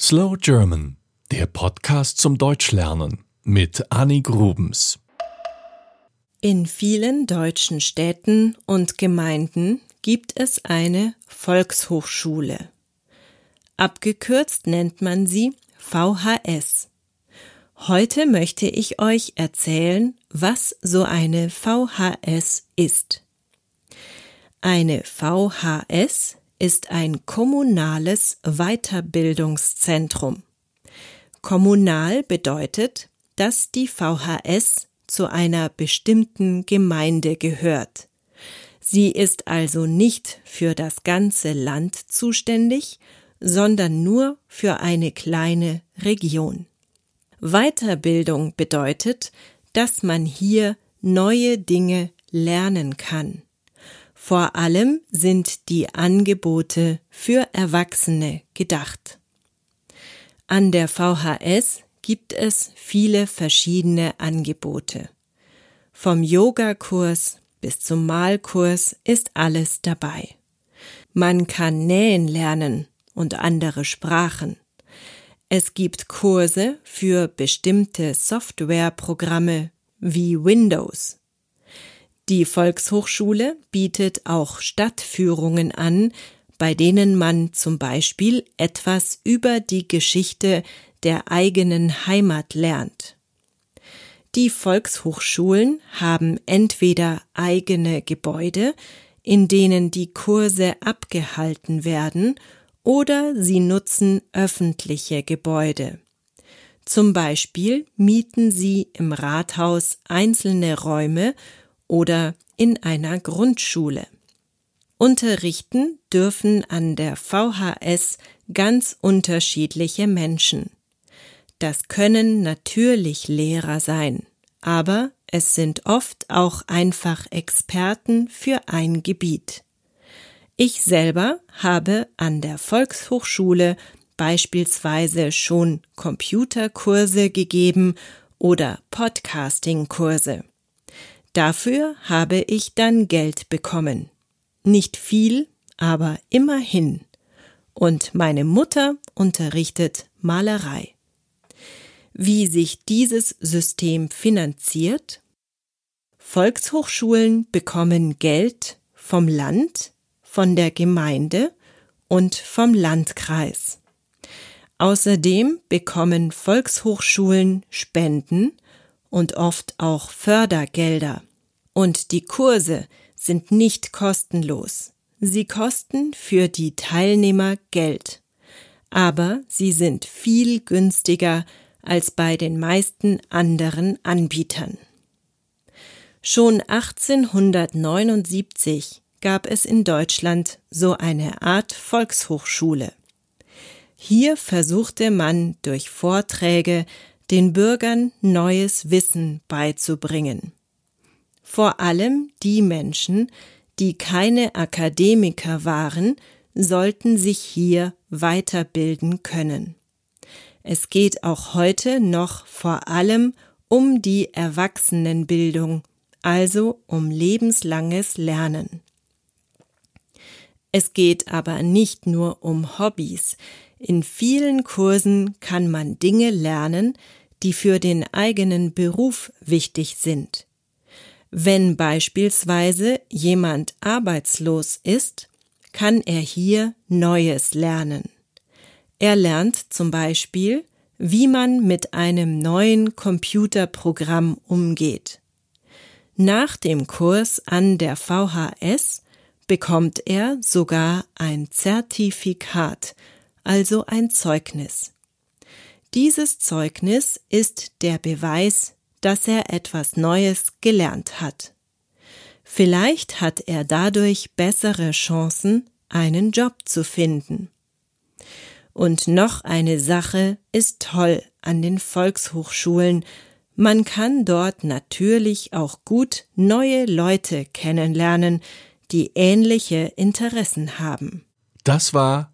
Slow German, der Podcast zum Deutschlernen mit Annie Grubens. In vielen deutschen Städten und Gemeinden gibt es eine Volkshochschule. Abgekürzt nennt man sie VHS. Heute möchte ich euch erzählen, was so eine VHS ist. Eine VHS ist ein kommunales Weiterbildungszentrum. Kommunal bedeutet, dass die VHS zu einer bestimmten Gemeinde gehört. Sie ist also nicht für das ganze Land zuständig, sondern nur für eine kleine Region. Weiterbildung bedeutet, dass man hier neue Dinge lernen kann. Vor allem sind die Angebote für Erwachsene gedacht. An der VHS gibt es viele verschiedene Angebote. Vom Yogakurs bis zum Malkurs ist alles dabei. Man kann nähen lernen und andere Sprachen. Es gibt Kurse für bestimmte Softwareprogramme wie Windows. Die Volkshochschule bietet auch Stadtführungen an, bei denen man zum Beispiel etwas über die Geschichte der eigenen Heimat lernt. Die Volkshochschulen haben entweder eigene Gebäude, in denen die Kurse abgehalten werden, oder sie nutzen öffentliche Gebäude. Zum Beispiel mieten sie im Rathaus einzelne Räume oder in einer Grundschule. Unterrichten dürfen an der VHS ganz unterschiedliche Menschen. Das können natürlich Lehrer sein, aber es sind oft auch einfach Experten für ein Gebiet. Ich selber habe an der Volkshochschule beispielsweise schon Computerkurse gegeben oder Podcastingkurse. Dafür habe ich dann Geld bekommen. Nicht viel, aber immerhin. Und meine Mutter unterrichtet Malerei. Wie sich dieses System finanziert? Volkshochschulen bekommen Geld vom Land, von der Gemeinde und vom Landkreis. Außerdem bekommen Volkshochschulen Spenden und oft auch Fördergelder. Und die Kurse sind nicht kostenlos. Sie kosten für die Teilnehmer Geld. Aber sie sind viel günstiger als bei den meisten anderen Anbietern. Schon 1879 gab es in Deutschland so eine Art Volkshochschule. Hier versuchte man durch Vorträge den Bürgern neues Wissen beizubringen. Vor allem die Menschen, die keine Akademiker waren, sollten sich hier weiterbilden können. Es geht auch heute noch vor allem um die Erwachsenenbildung, also um lebenslanges Lernen. Es geht aber nicht nur um Hobbys, in vielen Kursen kann man Dinge lernen, die für den eigenen Beruf wichtig sind. Wenn beispielsweise jemand arbeitslos ist, kann er hier Neues lernen. Er lernt zum Beispiel, wie man mit einem neuen Computerprogramm umgeht. Nach dem Kurs an der VHS bekommt er sogar ein Zertifikat, also ein Zeugnis. Dieses Zeugnis ist der Beweis, dass er etwas Neues gelernt hat. Vielleicht hat er dadurch bessere Chancen, einen Job zu finden. Und noch eine Sache ist toll an den Volkshochschulen, man kann dort natürlich auch gut neue Leute kennenlernen, die ähnliche Interessen haben. Das war